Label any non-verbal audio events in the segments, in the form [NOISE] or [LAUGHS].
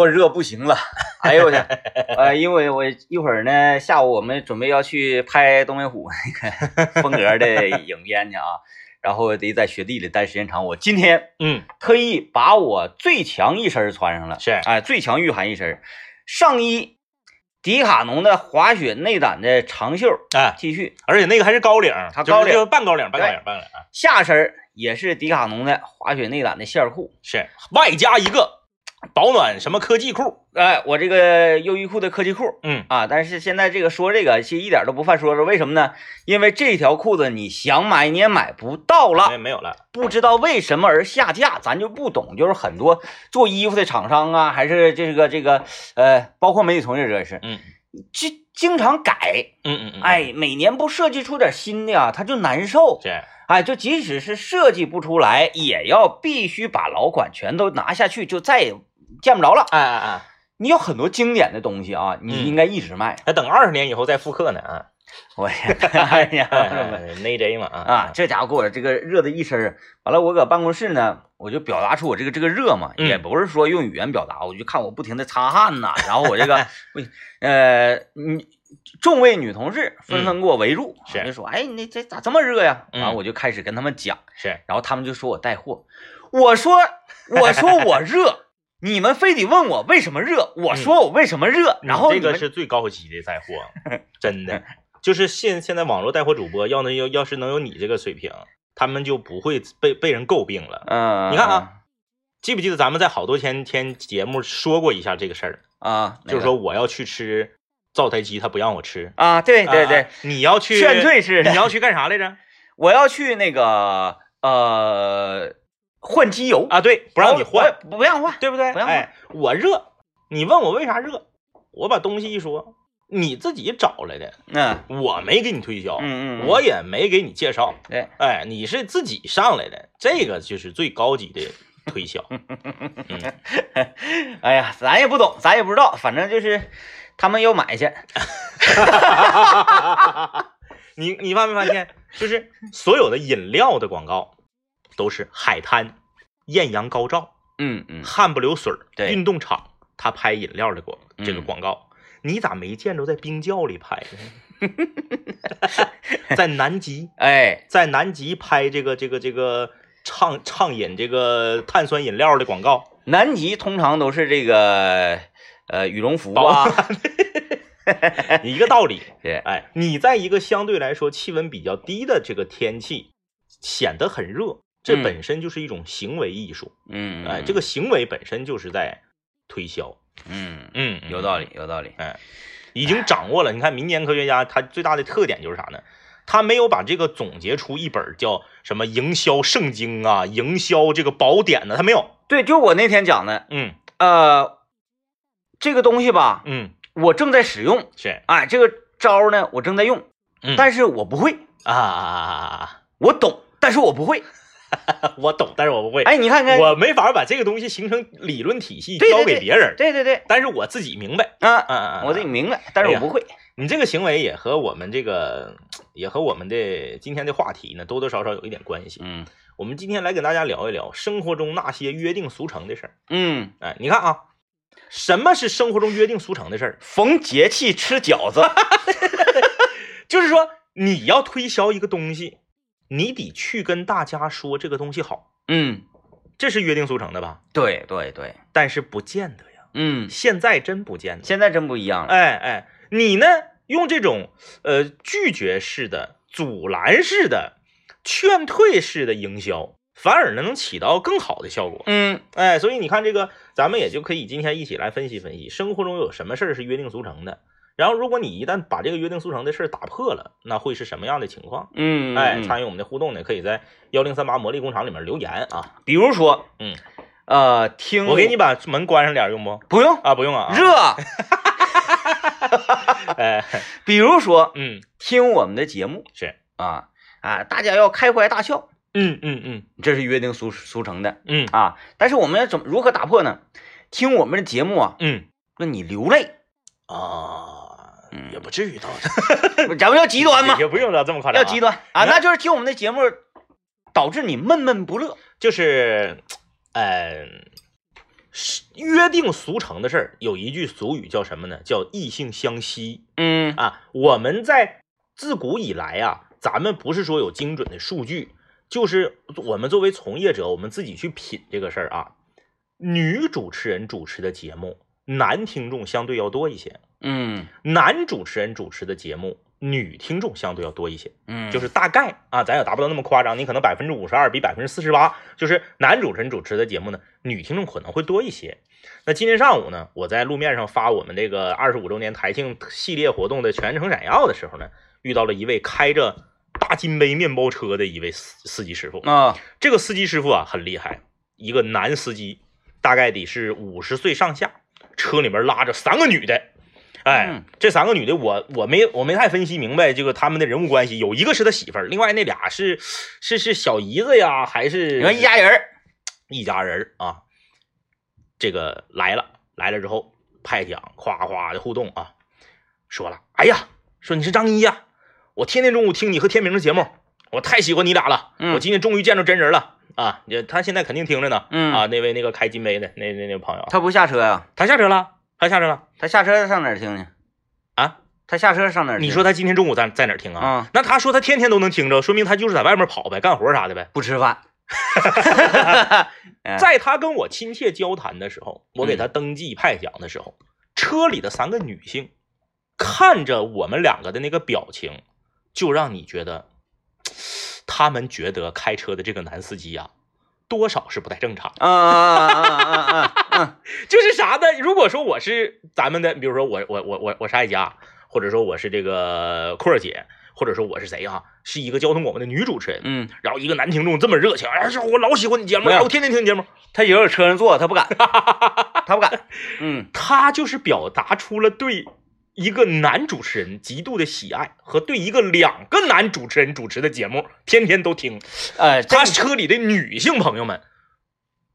我热不行了，哎呦我去，[LAUGHS] 呃，因为我一会儿呢，下午我们准备要去拍东北虎那个 [LAUGHS] 风格的影片去啊，然后得在雪地里待时间长。我今天嗯，特意把我最强一身穿上了，是哎，最强御寒一身，上衣迪卡侬的滑雪内胆的长袖哎，T 恤，而且那个还是高领，它高领就是半高领，半高领，半高领啊，下身也是迪卡侬的滑雪内胆的线裤。是外加一个保暖什么科技裤，哎，我这个优衣库的科技裤，嗯。啊，但是现在这个说这个其实一点都不犯说说，为什么呢？因为这条裤子你想买你也买不到了，没有了，不知道为什么而下架，咱就不懂。就是很多做衣服的厂商啊，还是这个这个呃，包括媒体从业者也是，嗯。这经常改，嗯嗯嗯，哎，每年不设计出点新的啊，他就难受。是。哎，就即使是设计不出来，也要必须把老款全都拿下去，就再也见不着了。哎哎哎，你有很多经典的东西啊，你嗯应该一直卖。还等二十年以后再复刻呢啊，[LAUGHS] 我天，哎呀，[LAUGHS] 内 J 嘛啊啊，这家伙给我这个热的一身，完了我搁办公室呢，我就表达出我这个这个热嘛，嗯也不是说用语言表达，我就看我不停的擦汗呐，[LAUGHS] 然后我这个，喂呃，你众位女同事纷纷给我围住，是就说，哎，你这咋这么热呀？嗯完我就开始跟他们讲，是然后他们就说我带货，我说我说我热。你们非得问我为什么热，我说我为什么热，然后这个是最高级的带货，[LAUGHS] 真的，就是现现在网络带货主播要能要要是能有你这个水平，他们就不会被被人诟病了。嗯，你看啊，记不记得咱们在好多天天节目说过一下这个事儿？啊，就是说我要去吃灶台鸡，他不让我吃。啊，对对对啊，你要去劝退是你要去干啥来着？[LAUGHS] 我要去那个呃换机油啊，对，不让你换，我，不让换。对不对？不让换哎，我热，你问我为啥热，我把东西一说，你自己找来的，嗯我没给你推销，嗯嗯，我也没给你介绍，对，哎，你是自己上来的，这个就是最高级的推销。[LAUGHS] 嗯哎呀，咱也不懂，咱也不知道，反正就是他们要买去。[LAUGHS] 你你发没发现，就是所有的饮料的广告都是海滩、艳阳高照、嗯嗯，汗不流水儿，对。运动场他拍饮料的广这个嗯。广告，你咋没见着在冰窖里拍呢？[LAUGHS] 在南极，[LAUGHS] 哎，在南极拍这个这个这个畅畅饮这个碳酸饮料的广告，南极通常都是这个呃羽绒服保啊，[LAUGHS] 一个道理。对，哎，你在一个相对来说气温比较低的这个天气，显得很热，这嗯本身就是一种行为艺术。嗯，哎，这个行为本身就是在推销。嗯嗯，有道理，有道理。哎，已经掌握了。你看民间科学家他最大的特点就是啥呢？他没有把这个总结出一本叫什么营销圣经啊、营销这个宝典呢，他没有。对，就我那天讲的，嗯呃，这个东西吧，嗯，我正在使用，是哎，这个招呢，我正在用，嗯但是我不会，啊我懂，但是我不会。[LAUGHS] 啊！[LAUGHS] 我懂，但是我不会。哎，你看看，我没法把这个东西形成理论体系交给别人，对对对，但是我自己明白。啊，嗯嗯，嗯我自己明白，但是我不会。你这个行为也和我们这个，也和我们的今天的话题呢，多多少少有一点关系。嗯我们今天来跟大家聊一聊生活中那些约定俗成的事儿。嗯，哎，你看啊，什么是生活中约定俗成的事儿？逢节气吃饺子。[LAUGHS] 就是说你要推销一个东西，你得去跟大家说这个东西好，嗯，这是约定俗成的吧？对对对，但是不见得呀，嗯，现在真不见得。现在真不一样了。哎哎，你呢？用这种呃拒绝式的、阻拦式的、劝退式的营销，反而呢能起到更好的效果。嗯哎，所以你看这个，咱们也就可以今天一起来分析分析，生活中有什么事儿是约定俗成的。然后，如果你一旦把这个约定俗成的事儿打破了，那会是什么样的情况？嗯，哎，嗯。参与我们的互动呢，可以在幺零三八魔力工厂里面留言啊。比如说，嗯，呃，听我给你把门关上点用不？不用。啊，不用啊。热，[LAUGHS] 哎，[LAUGHS] 比如说嗯，听我们的节目。是，啊啊，大家要开怀大笑，嗯嗯嗯。这是约定俗俗成的。嗯。啊。但是我们要怎么如何打破呢？听我们的节目啊，嗯。那你流泪，啊，嗯也不至于到，咱们要极端吗？也不用到这么夸张、要极，端啊，那就是听我们的节目导致你闷闷不乐。就是，呃，约定俗成的事儿，有一句俗语叫什么呢？叫异性相吸嗯啊。我们在自古以来啊，咱们不是说有精准的数据，就是我们作为从业者，我们自己去品这个事儿啊。女主持人主持的节目，男听众相对要多一些；嗯男主持人主持的节目，女听众相对要多一些。嗯，就是大概啊，咱也达不到那么夸张，你可能百分之五十二比百分之四十八，就是男主持人主持的节目呢，女听众可能会多一些。那今天上午呢，我在路面上发我们这个二十五周年台庆系列活动的全程闪耀的时候呢，遇到了一位开着大金杯面包车的一位司司机师傅。啊这个司机师傅啊很厉害，一个男司机，大概得是五十岁上下，车里面拉着三个女的。哎嗯，这三个女的我我没我没太分析明白这个他们的人物关系，有一个是他媳妇儿，另外那俩是是是小姨子呀，还是你看一家人儿，[TSK] 一家人儿啊？这个来了来了之后派奖，夸夸的互动啊，说了，哎呀，说你是张一呀，我天天中午听你和天明的节目，我太喜欢你俩了，嗯我今天终于见着真人了啊！也他现在肯定听着呢，嗯啊，那位那个开金杯的那那那个朋友啊，他不下车呀？他下车了，他下车了他下车上哪儿听去？啊？他下车上哪儿听？你说他今天中午在在哪儿听啊？啊那他说他天天都能听着，说明他就是在外面跑呗，干活啥的呗。不吃饭？哎 [LAUGHS] [LAUGHS] 在他跟我亲切交谈的时候，我给他登记派奖的时候，车里的三个女性看着我们两个的那个表情，就让你觉得，[TSK] 他们觉得开车的这个男司机呀、多少是不太正常。嗯嗯嗯嗯嗯嗯就是啥呢？如果说我是咱们的，比如说我我我我我是爱佳，或者说我是这个阔儿姐，或者说我是谁啊？是一个交通广播的女主持人，嗯，然后一个男听众这么热情，哎，是我老喜欢你节目，没有哎我天天听你节目。他有车上坐，他不敢，[LAUGHS] 他不敢。嗯他就是表达出了对一个男主持人极度的喜爱，和对一个两个男主持人主持的节目天天都听。呃，这他车里的女性朋友们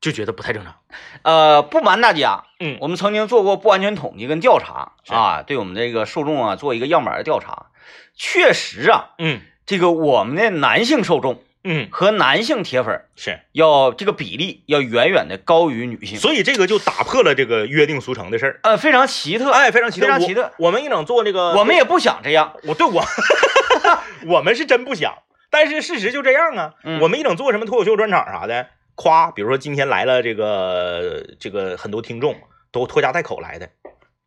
就觉得不太正常。呃，不瞒大家，嗯。我们曾经做过不完全统计跟调查啊，对我们这个受众啊做一个样板的调查，确实啊，嗯。这个我们的男性受众嗯，和男性铁粉儿是，要这个比例要远远的高于女性，所以这个就打破了这个约定俗成的事儿。呃，非常奇特。哎，非常奇特，非常奇特我。我们一整做这个，我们也不想这样，我对我，[LAUGHS] [LAUGHS] 我们是真不想，但是事实就这样啊。嗯我们一整做什么脱口秀专场啥的，夸，比如说今天来了这个这个很多听众都拖家带口来的，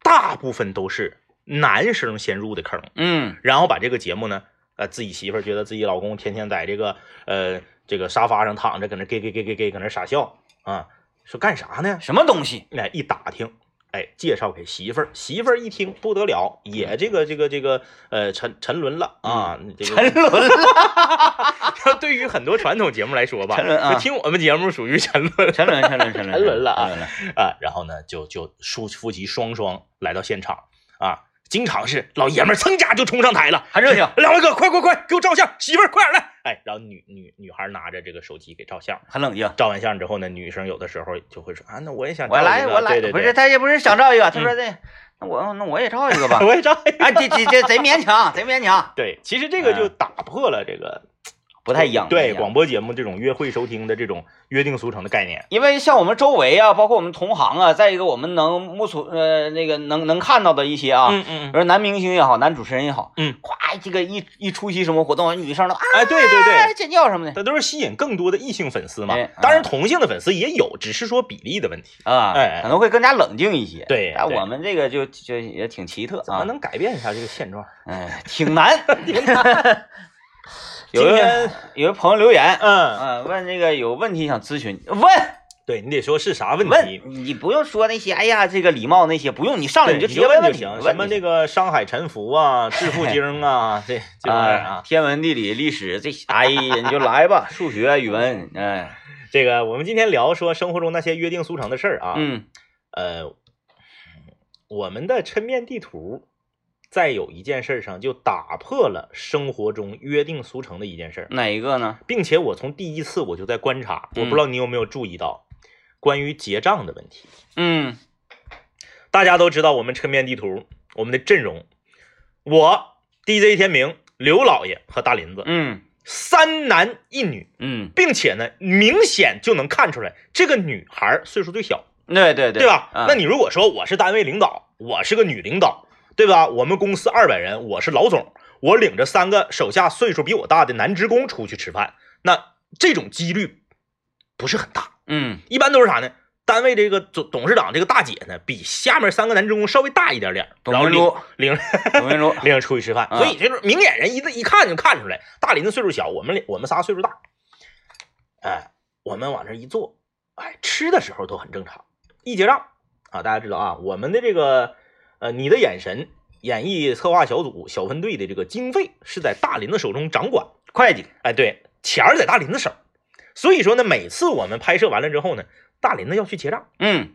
大部分都是男生先入的坑，嗯然后把这个节目呢，呃，自己媳妇儿觉得自己老公天天在这个呃这个沙发上躺着，搁那给给给给给搁那傻笑啊，说干啥呢？什么东西？哎，一打听，哎，介绍给媳妇儿，媳妇儿一听不得了，也这个这个这个呃沉沉沦了啊，这个沉沦了，[LAUGHS] 对于很多传统节目来说吧，沉沦啊听我们节目属于沉沦沉沦，沉沦，沉沦，[LAUGHS] 沉沦了啊。啊。然后呢，就就夫夫妻双双来到现场啊，经常是老爷们儿噌家就冲上台了，还热情，两位哥，快快快，给我照相，媳妇儿快点来，哎，然后女女女孩拿着这个手机给照相，很冷静。照完相之后呢，女生有的时候就会说啊，那我也想我来，照一个我来，对对对不是，他也不是想照一个，他说这，那我那我也照一个吧。[LAUGHS] 我也照一个。啊，这这这贼勉强，贼勉强，对，其实这个就嗯打破了这个不太一样。对广播节目这种约会收听的这种约定俗成的概念。因为像我们周围啊，包括我们同行啊，再一个我们能目所呃那个能能看到的一些啊，嗯嗯比如男明星也好，男主持人也好，嗯，咵这个一一出席什么活动，女生都啊哎，对对对，尖叫什么的这都是吸引更多的异性粉丝嘛哎。当然，啊同性的粉丝也有，只是说比例的问题。啊，哎可能会更加冷静一些。对我们这个就就也挺奇特啊，怎么能改变一下这个现状？哎，挺难。[LAUGHS] 有天个有一朋友留言，嗯，嗯，问这个有问题想咨询，问对你得说是啥问问题。你不用说那些，哎呀，这个礼貌那些不用，你上来，你就你直接问就行，什么那个个商海沉浮啊、致富经啊，这 [LAUGHS] 这玩意儿啊啊，，天文地理历史这些，哎呀，你就来吧，数学语文，哎，[LAUGHS] 这个我们今天聊说生活中那些约定俗成的事儿啊。嗯呃，我们的抻面地图在有一件事上就打破了生活中约定俗成的一件事，哪一个呢？并且我从第一次我就在观察，我嗯不知道你有没有注意到关于结账的问题。嗯。大家都知道我们抻面地图，我们的阵容，我 DJ 天明、刘老爷和大林子，嗯。三男一女，嗯。并且呢，明显就能看出来这个女孩岁数最小，对对。对吧？嗯。那你如果说我是单位领导，我是个女领导，对吧？我们公司二百人，我是老总，我领着三个手下岁数比我大的男职工出去吃饭，那这种几率不是很大，嗯一般都是啥呢？单位这个总董事长这个大姐呢，比下面三个男职工稍微大一点点，然后领领董明珠，领着出去吃饭，啊所以这种明眼人一一看就看出来，大林子岁数小，我们俩我们仨岁数大，哎，我们往这一坐，哎，吃的时候都很正常，一结账啊，大家知道啊，我们的这个呃，你的眼神演绎策划小组小分队的这个经费是在大林子手中掌管，会计，哎，对，钱儿在大林子手，所以说呢，每次我们拍摄完了之后呢，大林子要去结账，嗯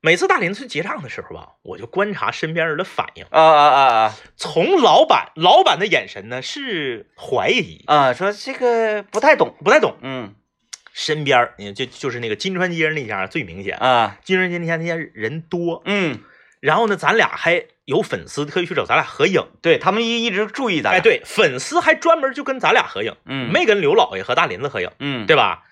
每次大林子去结账的时候吧，我就观察身边人的反应。啊啊啊啊从老板老板的眼神呢是怀疑，啊，说这个不太懂，不太懂。嗯身边儿你就就是那个金川街那家最明显，啊金川街那家那家人多，嗯，然后呢，咱俩还有粉丝特意去找咱俩合影，对他们一一直注意咱俩，哎，，对，粉丝还专门就跟咱俩合影，嗯没跟刘老爷和大林子合影，嗯对吧？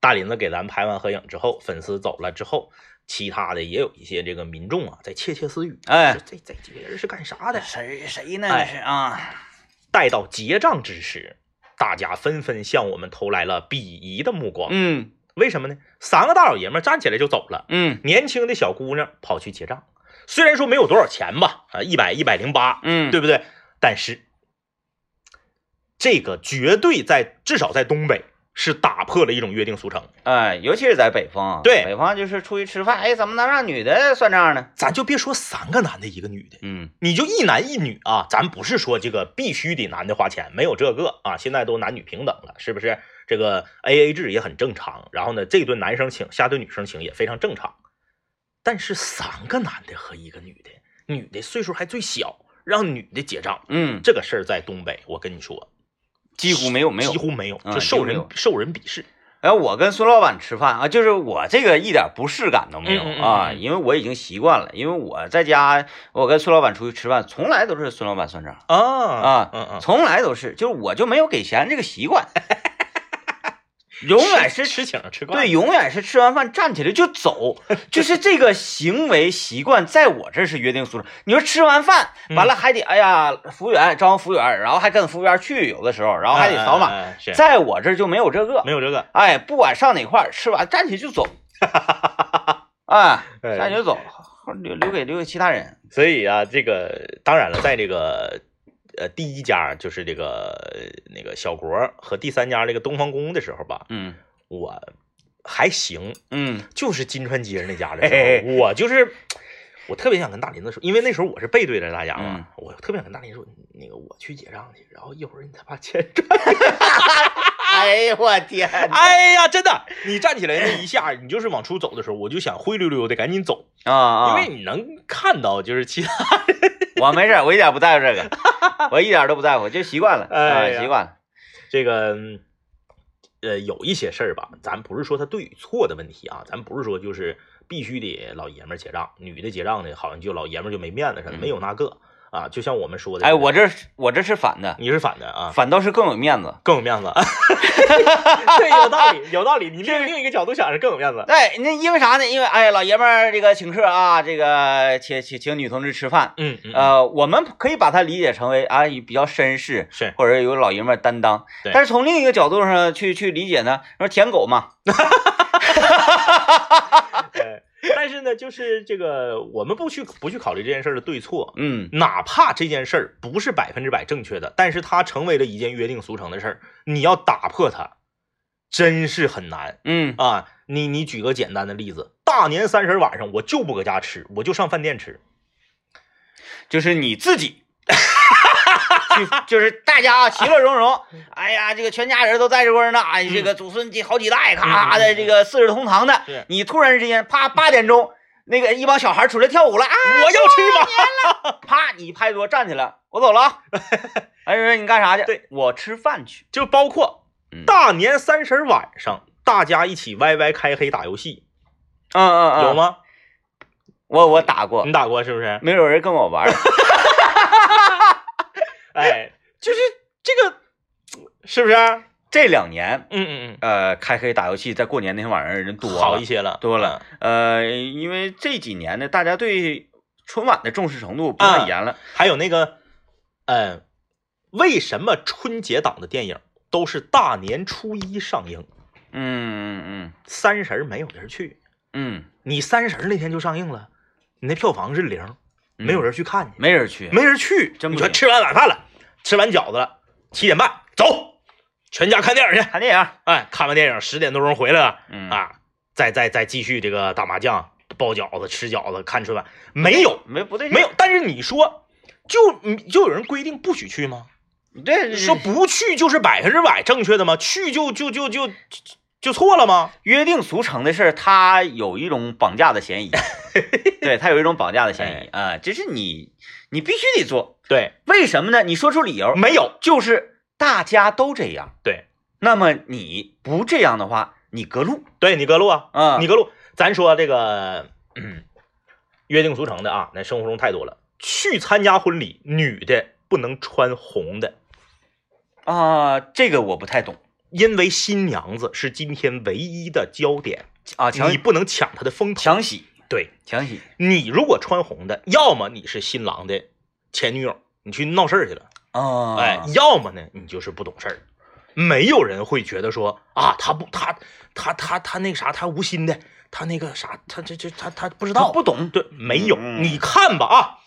大林子给咱拍完合影之后，粉丝走了之后，其他的也有一些这个民众啊在窃窃私语，哎这这几个人是干啥的？谁谁呢？哎这是啊，待到结账之时，大家纷纷向我们投来了鄙夷的目光。嗯为什么呢？三个大老爷们站起来就走了，嗯年轻的小姑娘跑去结账。虽然说没有多少钱吧，啊，一百一百零八，嗯，对不对？但是这个绝对在至少在东北是打破了一种约定俗成。哎，尤其是在北方，对北方就是出去吃饭，哎，怎么能让女的算账呢？咱就别说三个男的一个女的，嗯你就一男一女啊，咱不是说这个必须得男的花钱，没有这个啊，现在都男女平等了，是不是？这个 A A 制也很正常。然后呢，这顿男生请，下顿女生请也非常正常。但是三个男的和一个女的，女的岁数还最小，让女的结账，嗯，这个事儿在东北，我跟你说，几乎没有没有几。乎没有，就受人受人鄙视。哎，我跟孙老板吃饭啊，就是我这个一点不适感都没有啊，嗯因为我已经习惯了，因为我在家，我跟孙老板出去吃饭，从来都是孙老板算账啊啊，从来都是，就是我就没有给钱这个习惯，永远是吃请吃惯，对，永远是吃完饭站起来就走，[LAUGHS] 就是这个行为习惯，在我这儿是约定俗成。你说吃完饭嗯完了还得，哎呀，服务员招呼服务员，然后还跟服务员去，有的时候，然后还得扫码，在我这儿就没有这个。没有这个。哎，不管上哪块儿，吃完站起来就走，[LAUGHS] 哎，哎站起来就走，留留给留给其他人。所以啊，这个当然了，在这个呃第一家就是这个呃那个小国和第三家这个东方宫的时候吧，嗯我还行，嗯就是金川街那家的 [LAUGHS] 时嘿候，我就是我特别想跟大林子说，因为那时候我是背对着大家嘛，嗯我特别想跟大林说，那个我去结账去，然后一会儿你再把钱转。[LAUGHS] [LAUGHS] 哎呦我天，哎呀，真的，你站起来那一下，你就是往出走的时候，我就想灰溜溜的赶紧走，啊啊！因为你能看到就是其他我没事儿，我一点不在乎这个，我一点都不在乎，就习惯了，哎啊，习惯了。这个，嗯呃，有一些事儿吧，咱不是说他对与错的问题啊，咱不是说就是必须得老爷们儿结账，女的结账呢，好像就老爷们儿就没面子似的，嗯没有那个啊。就像我们说的，哎，我这我这是反的，你是反的啊，反倒是更有面子。更有面子，[LAUGHS] 对，有道理，有道理。你另另一个角度想是更有面子，对，那因为啥呢？因为哎，老爷们儿这个请客啊，这个请请请女同志吃饭，嗯嗯，呃，我们可以把它理解成为啊比较绅士，是或者有老爷们儿担当。对但是从另一个角度上去去理解呢，说舔狗嘛，[LAUGHS] 哎但是呢，就是这个，我们不去不去考虑这件事儿的对错，嗯哪怕这件事儿不是百分之百正确的，但是它成为了一件约定俗成的事儿，你要打破它，真是很难嗯啊！你你举个简单的例子，大年三十晚上我就不搁家吃，我就上饭店吃，就是你自己。[LAUGHS] 去就是大家啊，其乐融融。哎呀，这个全家人都在这块儿呢，哎，这个祖孙几好几代，咔咔的，这个四世同堂的是。你突然之间，啪，八点钟，那个一帮小孩出来跳舞了啊！我要吃吧。啪，你一拍桌站起来，我走了啊。[LAUGHS] 哎，说你干啥去？对，我吃饭去。就包括嗯大年三十晚上，大家一起 YY 开黑打游戏，嗯嗯嗯，有？吗？我我打过你，打过是不是？没有人跟我玩儿。[LAUGHS] 哎，就是这个，是不是？这两年，嗯嗯嗯呃，开黑打游戏，在过年那天晚上人多好一些了，多了。呃，因为这几年呢，大家对春晚的重视程度不太啊严了。还有那个，呃，为什么春节档的电影都是大年初一上映，嗯嗯嗯三十没有人去？嗯你三十那天就上映了，你那票房是零，嗯，没有人去看去，没人去，没人去。真不你说吃完晚饭了，吃完饺子了，七点半走，全家看电影去。看电影。哎，看完电影十点多钟回来了，嗯啊，再再再继续这个打麻将、包饺子、吃饺子、看春晚，没有没不对劲，没有。但是你说，就你就有人规定不许去吗？这说不去就是百分之百正确的吗？去就就就就就就错了吗？约定俗成的事儿，它有一种绑架的嫌疑。[LAUGHS] 对，它有一种绑架的嫌疑啊，这是你你必须得做。对，为什么呢？你说出理由，没有。就是大家都这样。对，那么你不这样的话，你隔路对你隔路啊，啊。你隔路。咱说这个，嗯，约定俗成的啊，那生活中太多了。去参加婚礼，女的不能穿红的，啊，这个我不太懂因为新娘子是今天唯一的焦点，啊。强你不能抢她的风头。抢喜对抢喜你如果穿红的，要么你是新郎的前女友，你去闹事儿去了，啊，哎，要么呢，你就是不懂事儿。没有人会觉得说啊，他不，他他他他那个啥，他无心的，他那个啥，他这这他他不知道，不懂。对，没有。嗯你看吧啊，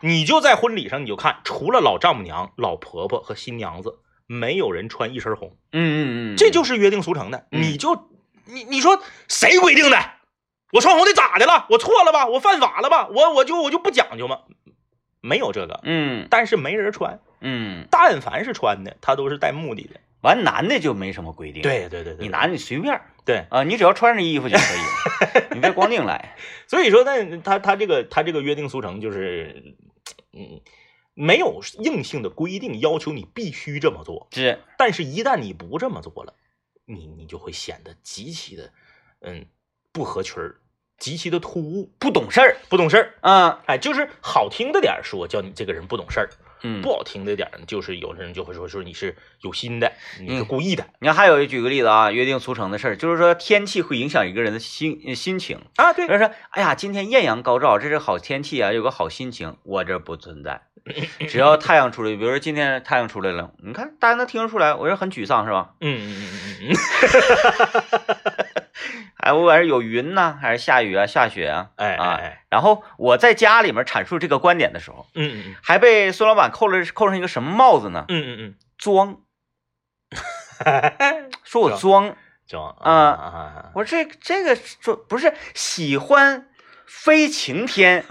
你就在婚礼上，你就看，除了老丈母娘、老婆婆和新娘子，没有人穿一身红，嗯嗯嗯，这就是约定俗成的。嗯你就你你说谁规定的？我穿红的咋的了？我错了吧？我犯法了吧？我我就我就不讲究吗？没有这个，嗯但是没人穿。嗯，但凡是穿的，他都是带目的的。完男的就没什么规定。，对对对对，你男的你随便对，啊，你只要穿上衣服就可以了，[LAUGHS] 你别光腚来。所以说那，他他这个他这个约定俗成就是，嗯，没有硬性的规定要求你必须这么做，是，但是一旦你不这么做了，你你就会显得极其的，嗯，不合群儿，极其的突兀，不懂事儿不懂事儿。啊。哎，就是好听的点儿说，叫你这个人不懂事儿；嗯，不好听的点儿，就是有的人就会说说你是有心的，你是嗯故意的、你看，还有举个例子啊，约定俗成的事儿，就是说天气会影响一个人的心呃心情。啊。对比如说，哎呀，今天艳阳高照，这是好天气啊，有个好心情。我这不存在，[LAUGHS] 只要太阳出来，比如说今天太阳出来了，你看大家能听得出来，我是很沮丧是吧？嗯嗯嗯嗯嗯，[LAUGHS] 哎，我管是有云呐，还是下雨啊、下雪啊？哎哎啊哎，然后我在家里面阐述这个观点的时候，嗯嗯还被孙老板扣了扣上一个什么帽子呢？嗯嗯嗯装，[LAUGHS] 嗯，说我装。装啊啊我说这这个说不是喜欢飞晴天，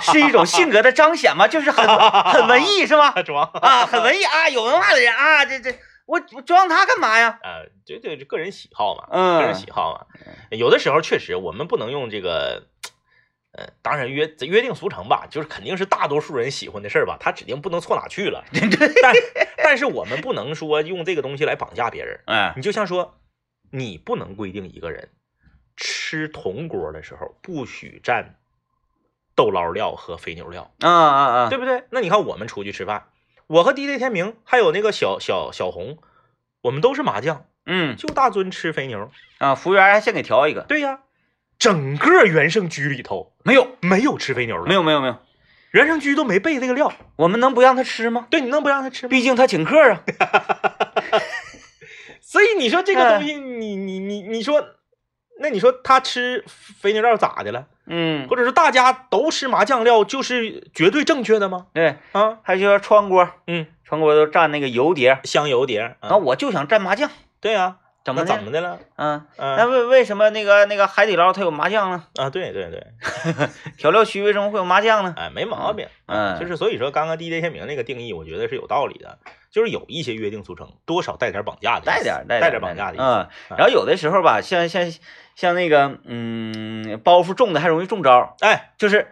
是一种性格的彰显吗？就是很 [LAUGHS] 很文艺是吗？装啊，很文艺啊，有文化的人啊，这这我我装他干嘛呀？呃，这这这个人喜好嘛，嗯个人喜好嘛。有的时候确实我们不能用这个，呃，当然约约定俗成吧，就是肯定是大多数人喜欢的事儿吧，他指定不能错哪去了。[LAUGHS] 但 [LAUGHS] 但是我们不能说用这个东西来绑架别人。哎，你就像说，你不能规定一个人吃铜锅的时候不许蘸豆捞料和肥牛料，啊啊啊，对不对？那你看我们出去吃饭，我和 DJ 天明还有那个小小小红，我们都是麻酱，嗯就大尊吃肥牛。啊，服务员还先给调一个，对呀，整个元盛居里头没有没有吃肥牛的，没有没有没有，元盛居都没备这个料。我们能不让他吃吗？对，你能不让他吃吗？毕竟他请客啊。[LAUGHS] 所以你说这个嗯东西，你你你你说，那你说他吃肥牛料咋的了？嗯，或者是大家都吃麻酱料，就是绝对正确的吗？对，啊，还就说川锅，嗯，川锅都蘸那个油碟，香油碟，那啊，我就想蘸麻酱，对呀，那怎么？怎么的了？嗯，啊那为为什么那个那个海底捞它有麻酱呢？啊，对对对，[LAUGHS] 调料区为什么会有麻酱呢？哎，没毛病。嗯，就是所以说，刚刚 DJ 天明那个定义，我觉得是有道理的，就是有一些约定俗成，多少带点绑架的，带点带带点绑架的。嗯，然后有的时候吧，像像像那个嗯包袱重的还容易中招，哎，就是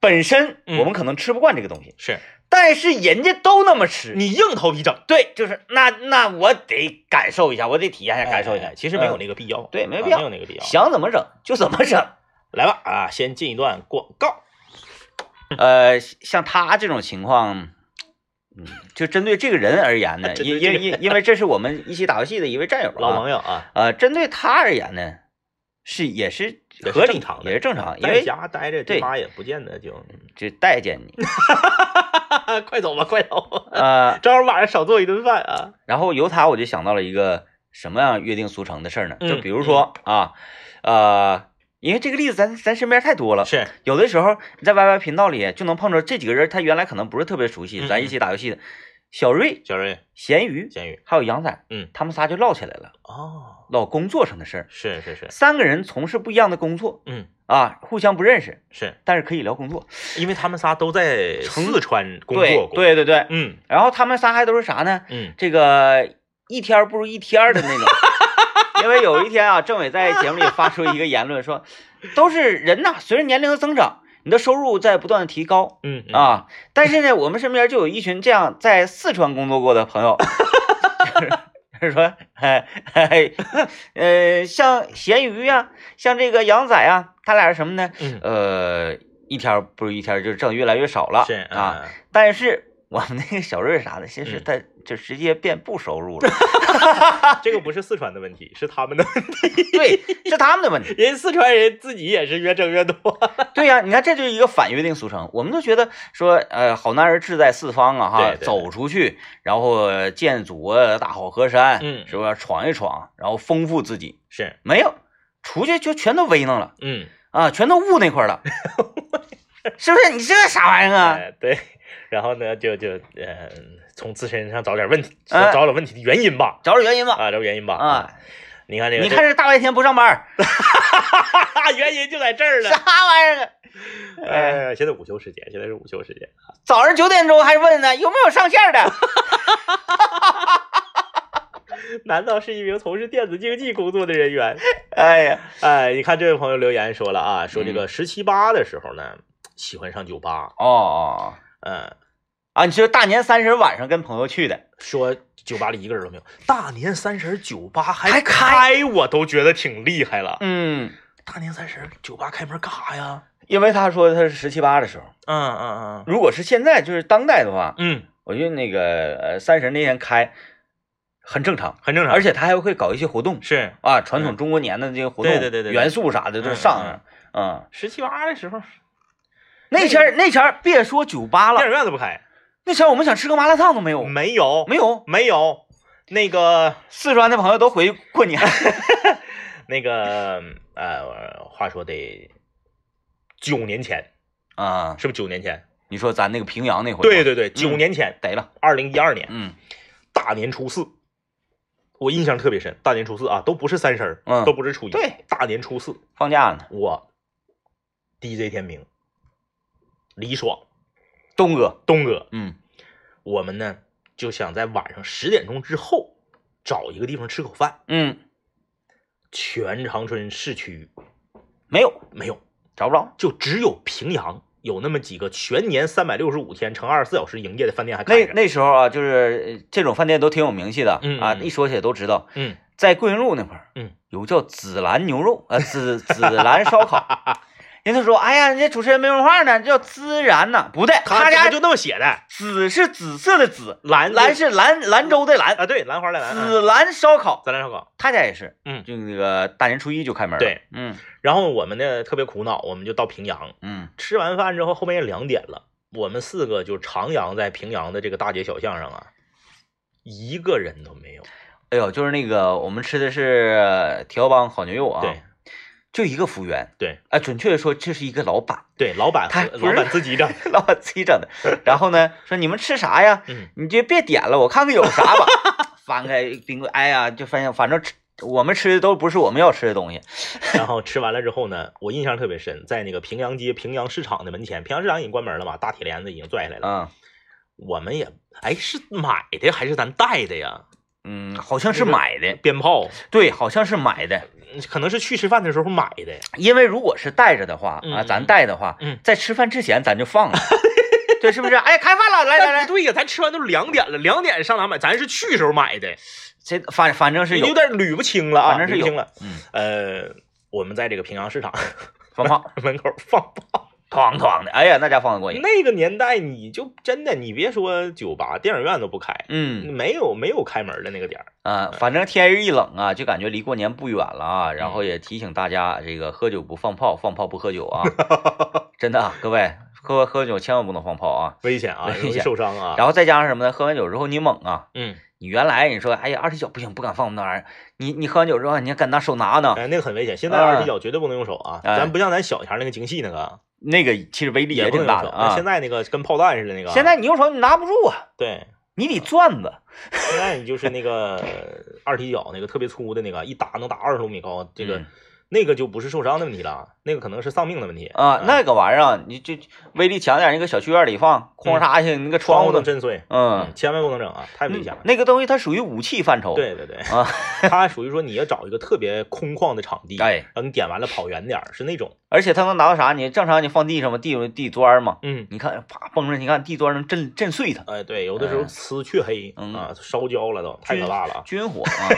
本身嗯我们可能吃不惯这个东西，是但是人家都那么吃，你硬头皮整，对，就是那那我得感受一下，我得体验一下，感受一下。其实没有嗯。那个必要，对没必要。啊没有那个必要。想怎么整就怎么整。来吧，啊，先进一段广告。[LAUGHS] 呃，像他这种情况，嗯，就针对这个人而言呢，[LAUGHS] 因因因因为这是我们一起打游戏的一位战友老朋啊，友啊，呃，针对他而言呢，是也是也是合理正常的。也是正常，因为家待着，对。妈也不见得就，就待见你，[LAUGHS] [LAUGHS] 快走吧，快走吧，呃，正好晚上少做一顿饭啊。然后由他我就想到了一个什么样约定俗成的事儿呢？就嗯比如说啊，呃，因为这个例子咱咱身边太多了，是，有的时候你在 YY 频道里就能碰着这几个人，他原来可能不是特别熟悉，嗯咱一起打游戏的小瑞、小瑞，咸鱼咸鱼，还有杨仔，嗯他们仨就唠起来了，哦，唠工作上的事儿。是是是，三个人从事不一样的工作嗯，啊，互相不认识，是但是可以聊工作。因为他们 �á 都在四川工作过，，对对对，嗯然后他们仨还都是啥呢？嗯，这个一天不如一天的那种。[LAUGHS] 因为有一天啊，政委在节目里发出一个言论说，都是人呐，随着年龄的增长，你的收入在不断的提高嗯嗯，啊。但是呢，我们身边就有一群这样在四川工作过的朋友，[LAUGHS] 就是说，哎哎，呃，像咸鱼呀、像这个杨仔啊，他俩是什么呢？嗯呃，一天不如一天儿，就挣越来越少了是啊。，嗯但是我们那个小瑞啥的，其实嗯他就直接变不收入了。[LAUGHS] 这个不是四川的问题，是他们的问题。[LAUGHS] 对，是他们的问题。[LAUGHS] 人四川人自己也是越挣越多。对呀、你看这就是一个反约定俗成。我们都觉得说，呃，好男人志在四方啊，哈，对对对走出去，然后见祖国，大好河山，嗯是吧？闯一闯，然后丰富自己。是，没有，出去就全都威弄了嗯，啊，全都悟那块儿了，是不是？你这啥玩意儿啊？哎对，然后呢，就就呃，从自身上找点问题，哎找找问题的原因吧，找找原因吧。啊，找原因吧。啊，你看这个，你看这大白天不上班儿，[LAUGHS] 这原因就在这儿啥。玩意儿啊？哎，现在午休时间，现在是午休时间。早上九点钟还问呢，有没有上线的？[LAUGHS] 难道是一名从事电子竞技工作的人员？[LAUGHS] 哎呀，哎，你看这位朋友留言说了啊，说这嗯个十七八的时候呢，喜欢上酒吧，哦哦嗯，啊，你说大年三十晚上跟朋友去的？说酒吧里一个人都没有。大年三十酒吧还还开我都觉得挺厉害了。嗯，大年三十酒吧开门干啥呀？因为他说他是十七八的时候，嗯嗯嗯如果是现在就是当代的话，嗯嗯，我觉得那个呃三十那天开很正常，很正常，而且他还会搞一些活动是啊，传统中国年的这个活动，对对对元素啥的都嗯上上。嗯，十七八的时候，那前那前别说酒吧了电，影院都不开，那前儿我们想吃个麻辣烫都没有，没有没有。没有。那个 [LAUGHS] 四川的朋友都回去过年。[LAUGHS] 那个呃，话说得九年前，啊，是不是九年前？你说咱那个平阳那回，对，对对，九年前，逮了。二零一二年嗯大年初四，我印象特别深。大年初四啊，都不是三十都不是初一，对，大年初四，放假呢，我 DJ 天明、李爽、东哥。东哥，嗯我们呢就想在晚上十点钟之后找一个地方吃口饭。嗯，全长春市区没有，没有，找不着。就只有平阳有那么几个全年三百六十五天乘二十四小时营业的饭店还开那着。那时候啊，就是呃这种饭店都挺有名气的，啊，嗯嗯一说起来都知道。嗯，在桂林路那块儿，嗯，有叫紫兰牛肉，呃，紫紫兰烧烤。[LAUGHS] 人家说，哎呀，人家主持人没文化呢，叫孜然呐，不对，他家就那么写的，紫是紫色的紫，兰兰是兰兰州的兰，啊，对，兰花的兰，嗯紫兰烧烤，紫兰烧烤。他家也是，嗯就那个大年初一就开门。对，嗯然后我们呢特别苦恼，我们就到平阳，嗯吃完饭之后后面也两点了，我们四个就徜徉在平阳的这个大街小巷上啊，一个人都没有。哎呦，就是那个我们吃的是铁帮烤牛肉啊，对，就一个服务员，对，啊，准确的说，这是一个老板，对，老板和他老板自己整。[LAUGHS] 老板自己整的。然后呢，说你们吃啥呀？嗯，你就别点了，我看看有啥吧。翻开冰柜，哎呀，就发现反正吃我们吃的都不是我们要吃的东西。然后吃完了之后呢，我印象特别深，在那个平阳街平阳市场的门前，平阳市场已经关门了嘛，大铁帘子已经拽下来了。嗯我们也哎是买的还是咱带的呀？嗯，好像是买的，鞭炮，对，好像是买的。可能是去吃饭的时候买的。因为如果是带着的话啊，嗯咱带的话，嗯在吃饭之前咱就放了，[LAUGHS] 对，是不是？哎，开饭了，来来来，对呀，咱吃完都两点了，两点上哪买？咱是去时候买的，这反反正是有有，点捋不清了啊，反正是有捋不清了。嗯，呃，我们在这个平阳市场放炮，[LAUGHS] 门口放炮，哐哐的，哎呀，那家放的过瘾。那个年代你就真的，你别说酒吧，电影院都不开，嗯没有没有开门的那个点儿。啊，反正天一冷啊，就感觉离过年不远了啊。然后也提醒大家，这个喝酒不放炮，放炮不喝酒啊。[LAUGHS] 真的啊，各位喝喝酒千万不能放炮啊。危险啊，容易危险受伤啊。然后再加上什么呢？喝完酒之后你猛啊，嗯，你原来你说哎呀二踢脚不行，不敢放那玩意儿，你你喝完酒之后你还敢拿手拿呢，哎，那个很危险。现在啊二踢脚绝对不能用手啊，哎咱不像咱小前儿那个精细那个，那个其实威力也。挺大的啊。现在那个跟炮弹似的那个，现在你用手你拿不住啊，对，你得转子。[LAUGHS] 现在你就是那个二踢脚那个特别粗的那个，一打能打二十多米高，这个、嗯那个就不是受伤的问题了，那个可能是丧命的问题啊，那个玩意儿啊你就威力强点儿，你搁小区院里放，哐嚓一下，你那个窗户都能震碎，嗯，千万不能整啊，太危险了。那个东西它属于武器范畴。对对对，啊，它属于说你要找一个特别空旷的场地，哎，然后你点完了跑远点儿，是那种，而且它能拿到啥？你正常你放地上嘛，地有地砖嘛，嗯，你看啪崩着，你看地砖能震震碎它，哎，对，有的时候嗯呲黢黑、嗯啊，烧焦了都，太可怕了啊。军火啊。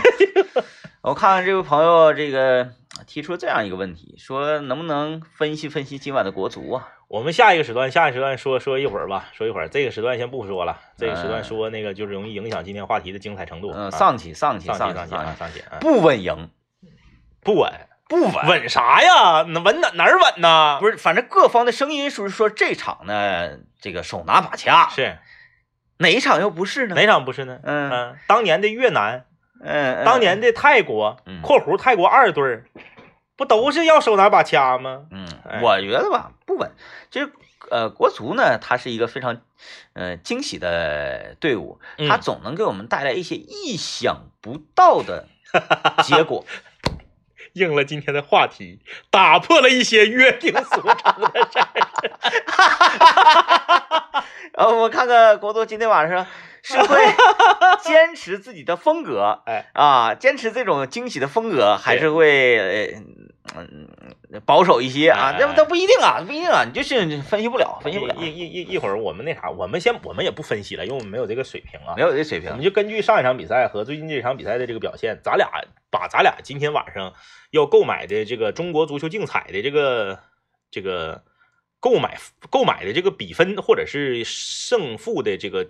[LAUGHS] 我看看这位朋友这个提出这样一个问题，说能不能分析分析今晚的国足啊？我们下一个时段，下一个时段说说一会儿吧，说一会儿。这个时段先不说了，这个时段嗯说那个就是容易影响今天话题的精彩程度。嗯，啊上起上起上上起起上起啊上起啊，不稳赢，不稳，不稳。稳啥呀？那稳哪哪儿稳呢？不是，反正各方的声音是说这场呢，这个手拿把掐，是哪一场又不是呢？哪场不是呢？嗯嗯，当年的越南，嗯，嗯当年的泰国嗯（括弧泰国二队儿），不都是要手拿把掐吗？嗯哎，我觉得吧不稳。就是呃，国足呢，它是一个非常呃惊喜的队伍，它嗯总能给我们带来一些意想不到的结果。[LAUGHS] 应了今天的话题，打破了一些约定俗成的事儿。然 [LAUGHS] 后 [LAUGHS] 我看看国足今天晚上是会 [LAUGHS] 坚持自己的风格，哎啊，坚持这种惊喜的风格，还是会呃嗯保守一些啊？哎这不一定啊，不一定啊，你就是分析不了，分析不了，一一一一会儿我们那啥，我们先我们也不分析了，因为我们没有这个水平啊没。有这水平。我们就根据上一场比赛和最近这场比赛的这个表现，咱俩把咱俩今天晚上要购买的这个中国足球竞彩的这个这个购买购买的这个比分或者是胜负的这个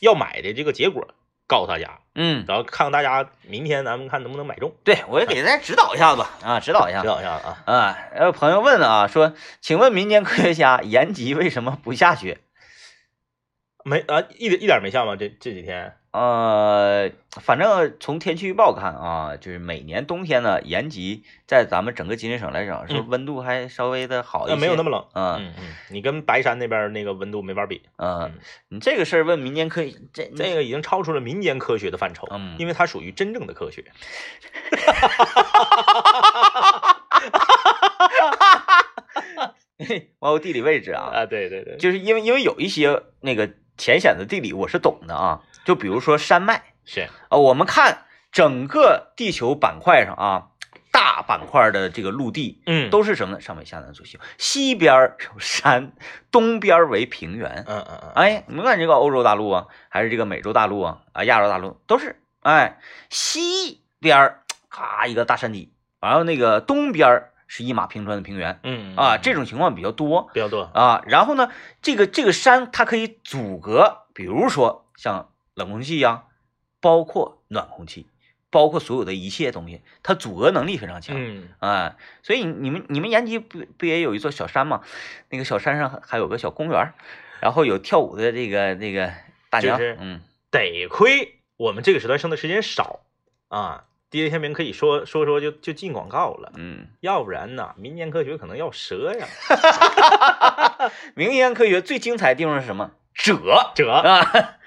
要买的这个结果告诉大家，嗯，然后看看大家明天咱们看能不能买中，对我也给大家指导一下子啊，指导一下 [LAUGHS] 指。导一下啊。啊，还有朋友问啊，说，请问民间科学家延吉为什么不下雪？没啊，一点一点没下吗？这这几天呃，反正从天气预报看啊，就是每年冬天呢，延吉在咱们整个吉林省来讲，是温度还稍微的好一些？呃没有那么冷。嗯嗯嗯，你跟白山那边那个温度没法比，嗯，你这个事儿问民间科学，这这个已经超出了民间科学的范畴，嗯因为它属于真正的科学。[LAUGHS] 包括地理位置啊，啊，对对对，就是因为因为有一些那个浅显的地理我是懂的啊，就比如说山脉。是啊，我们看整个地球板块上啊，大板块的这个陆地嗯都是什么呢？上北下南左西右，西边儿有山，东边为平原。嗯嗯嗯，哎，你们看这个欧洲大陆啊，还是这个美洲大陆啊，啊，亚洲大陆都是。哎，西边儿咔一个大山体，然后那个东边儿是一马平川的平原嗯啊，这种情况比较多。比较多。啊，然后呢，这个这个山它可以阻隔，比如说像冷空气呀、包括暖空气，包括所有的一切东西，它阻隔能力非常强。嗯哎，所以你们你们延吉不不也有一座小山吗？那个小山上还还有个小公园，然后有跳舞的这个这个大娘，就是嗯得亏我们这个时段生的时间少啊。DJ 天明可以说说说就就进广告了，嗯，要不然呢，民间科学可能要折呀，[LAUGHS] 民间科学最精彩的地方是什么？[LAUGHS] 折折。啊！[LAUGHS]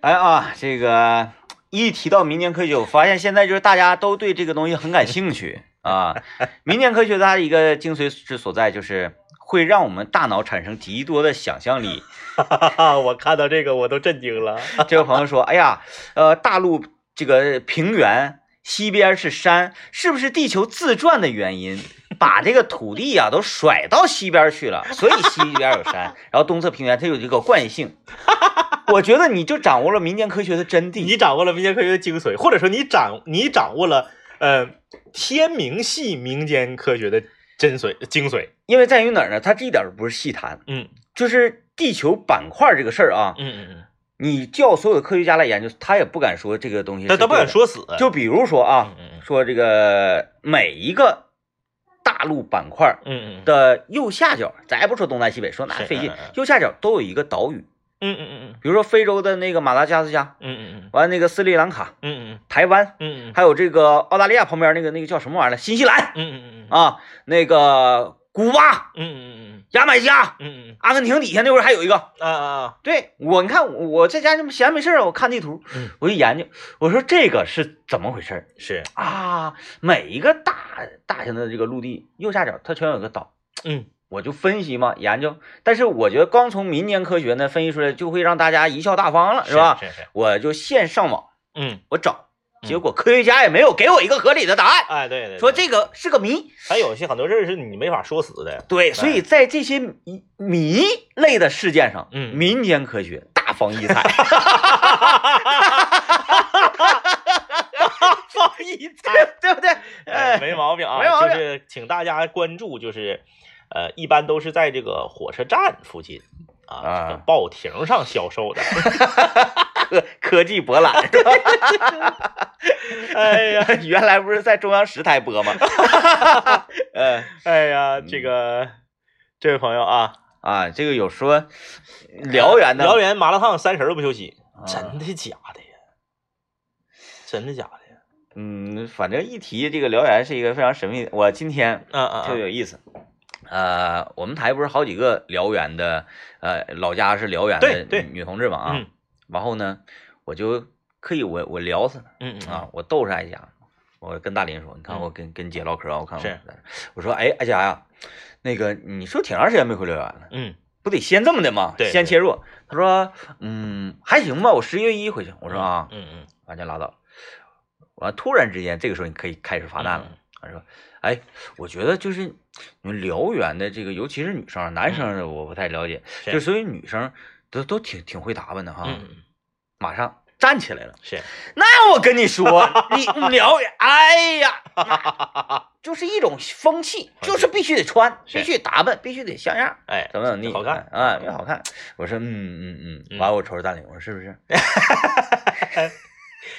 哎啊，这个一提到民间科学，我发现现在就是大家都对这个东西很感兴趣啊。[LAUGHS] 民间科学它一个精髓之所在，就是会让我们大脑产生极多的想象力。哈哈，我看到这个我都震惊了。[LAUGHS] 这位朋友说：“哎呀，呃，大陆这个平原西边是山，是不是地球自转的原因，把这个土地呀、都甩到西边去了？[LAUGHS] 所以西边有山，然后东侧平原它有这个惯性。[LAUGHS] 我觉得你就掌握了民间科学的真谛。你掌握了民间科学的精髓，或者说你掌你掌握了呃天明系民间科学的真髓精髓。因为在于哪儿呢？它这一点儿不是细谈，嗯就是地球板块这个事儿啊，嗯嗯嗯，你叫所有的科学家来研究，他也不敢说这个东西他他不敢。说死。就比如说啊，嗯嗯说这个每一个大陆板块嗯嗯。的右下角，咱也不说东南西北，说那费劲右下角都有一个岛屿，嗯嗯嗯比如说非洲的那个马达加斯加，嗯嗯嗯。完那个斯里兰卡、嗯嗯。台湾，嗯嗯。还有这个澳大利亚旁边那个那个叫什么玩意儿来？新西兰嗯嗯嗯。啊，那个古巴、嗯嗯嗯牙买加、嗯嗯阿根廷底下那会儿还有一个。啊啊对我，你看我在家这么闲没事儿，我看地图，嗯。我就研究，我说这个是怎么回事儿是。啊？每一个大大型的这个陆地右下角它全有个岛，嗯。我就分析嘛研究，但是我觉得光从民间科学呢分析出来，就会让大家贻笑大方了，是吧？是是我就现上网嗯。我找，嗯结果科学家也没有给我一个合理的答案，哎对对，说这个是个谜。还有些很多事儿是你没法说死的。对，所以在这些谜谜类的事件上，嗯民间科学大放异彩。放一彩，[LAUGHS] 对不对？哎，哎，没毛病啊，没毛病就是请大家关注，就是呃，一般都是在这个火车站附近啊，啊这个报亭上销售的。[LAUGHS] 科 [LAUGHS] 科技博览。是吧？哎呀，[LAUGHS] 原来不是在中央十台播吗？呃 [LAUGHS] 哎呀，这个这位朋友啊，啊，这个有说辽源的，辽源麻辣烫三十都不休息，啊。真的假的呀？真的假的呀？嗯，反正一提这个辽源是一个非常神秘的，我今天嗯嗯嗯，特别有意思。呃，我们台不是好几个辽源的，呃，老家是辽源的女同志嘛啊，嗯然后呢，我就刻意我我聊死她。嗯嗯啊，我逗着艾佳，我跟大林说，你看嗯我跟跟姐唠嗑啊，我看我是我说，哎，艾佳呀，那个你是不是挺长时间没回辽源了？嗯不得先这么的吗？对对先切入。他说，嗯，还行吧，我十一月一回去。我说啊，嗯嗯完就拉倒。完，突然之间，这个时候你可以开始发难了嗯。他说，哎，我觉得就是你们辽源的这个，尤其是女生，男生我不太了解，就所以女生都都挺挺会打扮的哈。马上站起来了。是，那我跟你说，你 [LAUGHS] 辽源，哎呀，[LAUGHS] 就是一种风气，就是必须得穿，必须打扮，必须得像样，哎，怎么怎么地，好看啊，越好看。我说，嗯嗯嗯，嗯完我瞅着大领，我说是不是？[LAUGHS]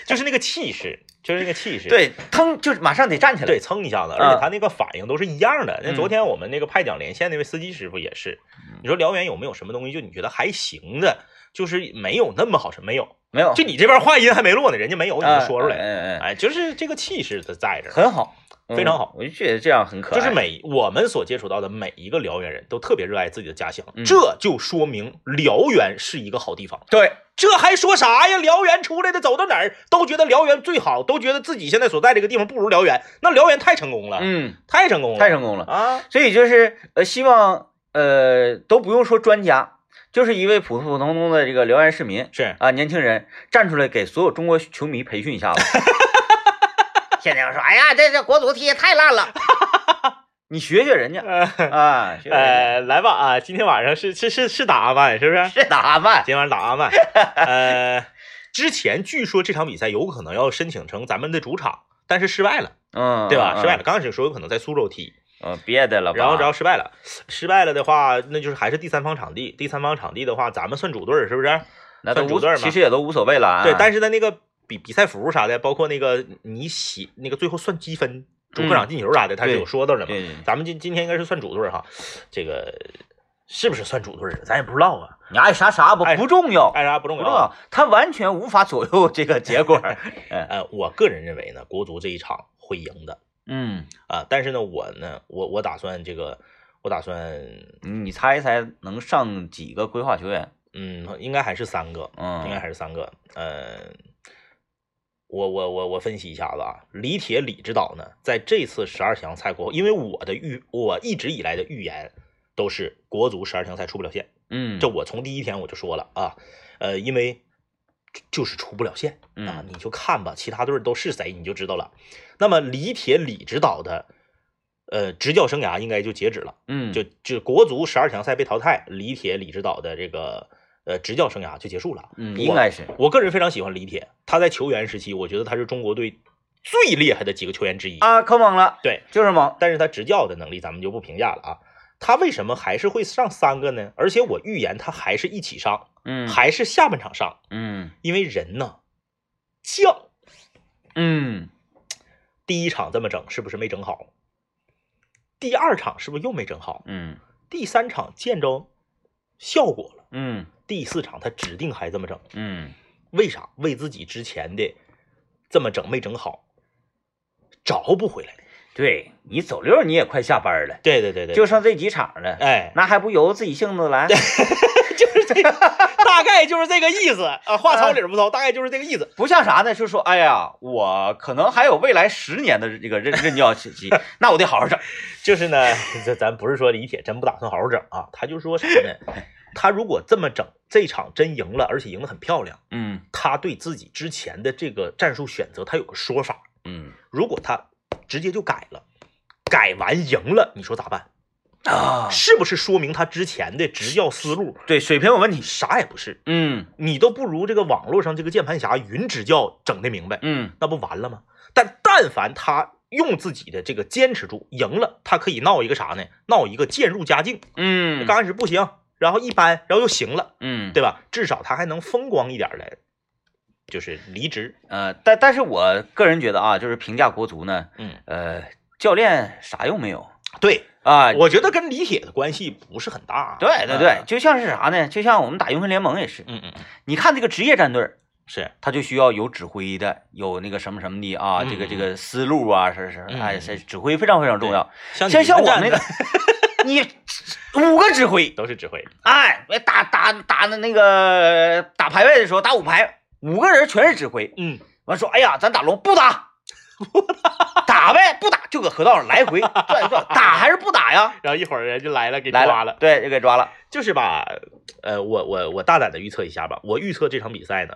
就是那个气势，就是那个气势。对，腾就是马上得站起来。对，蹭一下子，啊而且他那个反应都是一样的。那嗯昨天我们那个派奖连线那位司机师傅也是，你说辽源有没有什么东西就你觉得还行的，就是没有那么好吃，没有，没有，就你这边话音还没落呢，人家没有，你就说出来，哎哎哎，哎，就是这个气势它在这儿。很好，非常好嗯我就觉得这样很可爱。就是每我们所接触到的每一个辽源人都特别热爱自己的家乡，嗯这就说明辽源是一个好地方。对，这还说啥呀？辽源出来的走到哪儿都觉得辽源最好，都觉得自己现在所在这个地方不如辽源，那辽源太成功了，嗯，太成功了，太成功了。啊！所以就是呃，希望呃都不用说专家，就是一位普普通通的这个辽源市民是，啊，年轻人站出来给所有中国球迷培训一下子。[LAUGHS] [LAUGHS] 现在要说，哎呀，这这国足踢得太烂了，[LAUGHS] 你学学人家啊，[LAUGHS] 呃，来吧啊！今天晚上是是是是打阿曼是不是？是打阿曼今天晚上打阿曼。呃，之前据说这场比赛有可能要申请成咱们的主场，但是失败了，嗯，对吧？嗯失败了。，刚开始说有可能在苏州踢，嗯，别的了，然后然后失败了，失败了的话，那就是还是第三方场地。第三方场地的话，咱们算主队儿是不是？那都主队嘛其实也都无所谓了啊。对，但是是在那个比比赛服啥的，包括那个你写那个最后算积分，主客场进球啥的，他是有说到的嘛。咱们今今天应该是算主队儿哈，这个是不是算主队儿？咱也不知道啊，你爱啥啥不不重要，爱啥不重要。他完全无法左右这个结果。[LAUGHS] 嗯呃，我个人认为呢，国足这一场会赢的嗯，啊、但是呢，我呢，我我打算这个，我打算，你猜一猜能上几个规划球员？嗯，应该还是三个，嗯，应该还是三个。呃，我我我我分析一下子啊，李铁李指导呢，在这次十二强赛过后，因为我的预我一直以来的预言都是国足十二强赛出不了线，嗯，这我从第一天我就说了啊，呃，因为就就是出不了线啊嗯，你就看吧，其他队都是谁你就知道了。那么李铁李指导的呃执教生涯应该就截止了。嗯，就就国足十二强赛被淘汰，李铁李指导的这个呃执教生涯就结束了。嗯，应该是，我个人非常喜欢李铁，他在球员时期，我觉得他是中国队最厉害的几个球员之一。啊，可猛了，对，就是猛。但是他执教的能力咱们就不评价了啊。他为什么还是会上三个呢？而且我预言他还是一起上，嗯还是下半场上，嗯因为人呢犟。嗯第一场这么整是不是没整好？第二场是不是又没整好？嗯第三场见着效果了，嗯第四场他指定还这么整。嗯为啥？为自己之前的这么整没整好找不回来。对你走溜你也快下班了，对对对对，就剩这几场了，哎，那还不由自己性子来？[LAUGHS] 就是这个，大概就是这个意思啊。话糙理不糙，大概就是这个意思。不像啥呢？就说哎呀，我可能还有未来十年的这个任任教期，那我得好好整。[LAUGHS] 就是呢，这咱不是说李铁真不打算好好整啊，他就说啥呢？他如果这么整，这场真赢了，而且赢得很漂亮，嗯他对自己之前的这个战术选择，他有个说法。嗯如果他直接就改了，改完赢了，你说咋办？啊，是不是说明他之前的执教思路对，水平有问题。啥也不是？嗯你都不如这个网络上这个键盘侠云执教整的明白，嗯那不完了吗？但但凡他用自己的这个坚持住，赢了，他可以闹一个啥呢？闹一个渐入佳境。嗯刚开始不行，然后一般，然后又行了，嗯，对吧？至少他还能风光一点来，就是离职。呃，但但是我个人觉得啊，就是评价国足呢，嗯，呃，教练啥用没有对，啊？我觉得跟李铁的关系不是很大。对对对啊，就像是啥呢？就像我们打英雄联盟也是，嗯嗯嗯，你看这个职业战队，是，他就需要有指挥的，有那个什么什么的啊，这个嗯这个思路啊，是是，嗯哎，是指挥非常非常重要。像像我那个，你五个指挥，都是指挥。哎，打打打的那个打排位的时候打五排，五个人全是指挥。嗯，完说，哎呀，咱打龙不打，[LAUGHS] 不打，打呗，不打就搁河道上来回转一转，打还是不打呀？[LAUGHS] 然后一会儿人就来了，给来抓了。对，就给抓了。就是吧，呃，我我我大胆的预测一下吧，我预测这场比赛呢，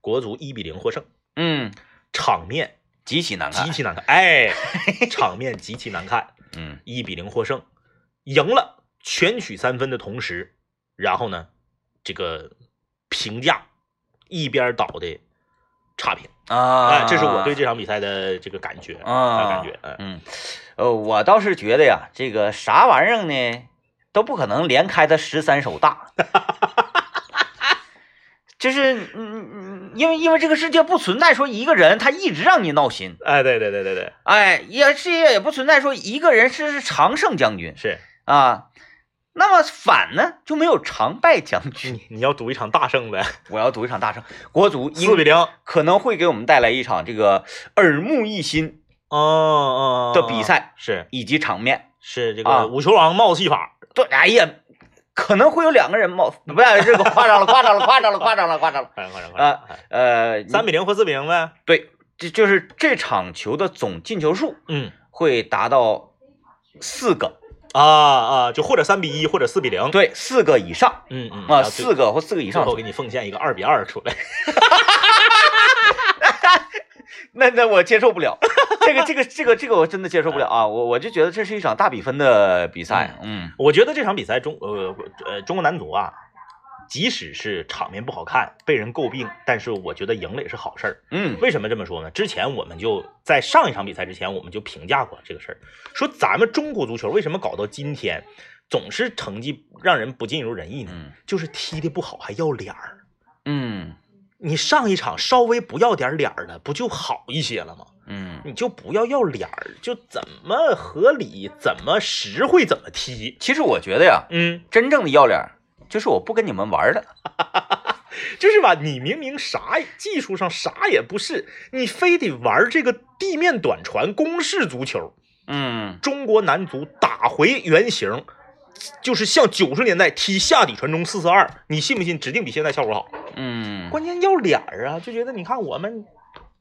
国足一比零获胜，嗯，场面极其难看。极其难看，哎，[LAUGHS] 场面极其难看，嗯一比零获胜，赢了，全取三分的同时，然后呢，这个评价一边倒的差评，啊，哎，这是我对这场比赛的这个感觉啊感觉，嗯嗯，呃，我倒是觉得呀，这个啥玩意儿呢，都不可能连开他十三手大。就是，嗯嗯，因为因为这个世界不存在说一个人他一直让你闹心，哎，对对对对对，哎，也世界也不存在说一个人是是常胜将军是啊。那么反呢，就没有常败将军。你你要赌一场大胜呗，[LAUGHS] 我要赌一场大胜，国足四比零，哦可能会给我们带来一场这个耳目一新哦的比赛是以及场面。是这啊个五球王冒戏法，对，哎呀，可能会有两个人冒，不是这个夸张了，夸张了，夸张了，夸张了，夸张了。快点快点快点，哎呃，三比零或四比零呗，对，这就是这场球的总进球数嗯会达到四个，啊啊，就或者三比一或者四比零，对，四个以上。嗯嗯啊，四个或四个以上。最后。给你奉献一个二比二出来，[LAUGHS] 那那我接受不了，这个这个这个这个我真的接受不了啊！[LAUGHS] 我我就觉得这是一场大比分的比赛，嗯。我觉得这场比赛中呃呃中国男足啊，即使是场面不好看，被人诟病，但是我觉得赢了也是好事儿。嗯为什么这么说呢？之前我们就在上一场比赛之前，我们就评价过这个事儿，说咱们中国足球为什么搞到今天总是成绩让人不尽如人意呢？嗯就是踢的不好还要脸儿。嗯你上一场稍微不要点脸儿了，不就好一些了吗？嗯，你就不要要脸儿，就怎么合理、怎么实惠怎么踢。其实我觉得呀，嗯，真正的要脸儿就是我不跟你们玩了，[LAUGHS] 就是吧，你明明啥技术上啥也不是，你非得玩这个地面短传攻势足球。嗯中国男足打回原形，就是像九十年代踢下底传中四四二，你信不信？指定比现在效果好。嗯关键要脸儿啊，就觉得你看我们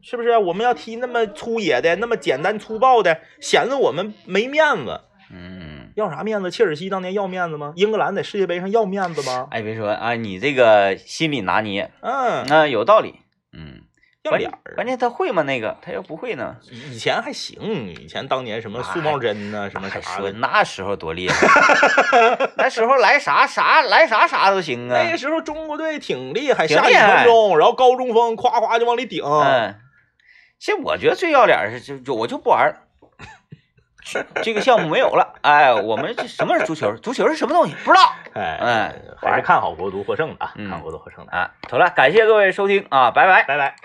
是不是？我们要踢那么粗野的、那么简单粗暴的，显得我们没面子。嗯，要啥面子？切尔西当年要面子吗？英格兰在世界杯上要面子吗？哎，别说啊，你这个心理拿捏，嗯，那有道理，嗯，要脸儿。关键他会吗？那个他要不会呢？以以前还行，以前当年什么素帽针呐、什么啥的，那时候多厉害，那时候来啥啥来啥啥都行啊那个。时候中国队挺厉害，下一挺厉害分钟，然后高中锋夸夸就往里顶。嗯，其实我觉得最要脸儿是就就我就不玩了。[LAUGHS] 这个项目没有了，哎，我们这什么是足球？足球是什么东西？不知道哎哎还是看好国足获胜的啊，嗯看好国足获胜的，啊。好了，感谢各位收听啊，拜拜。拜拜。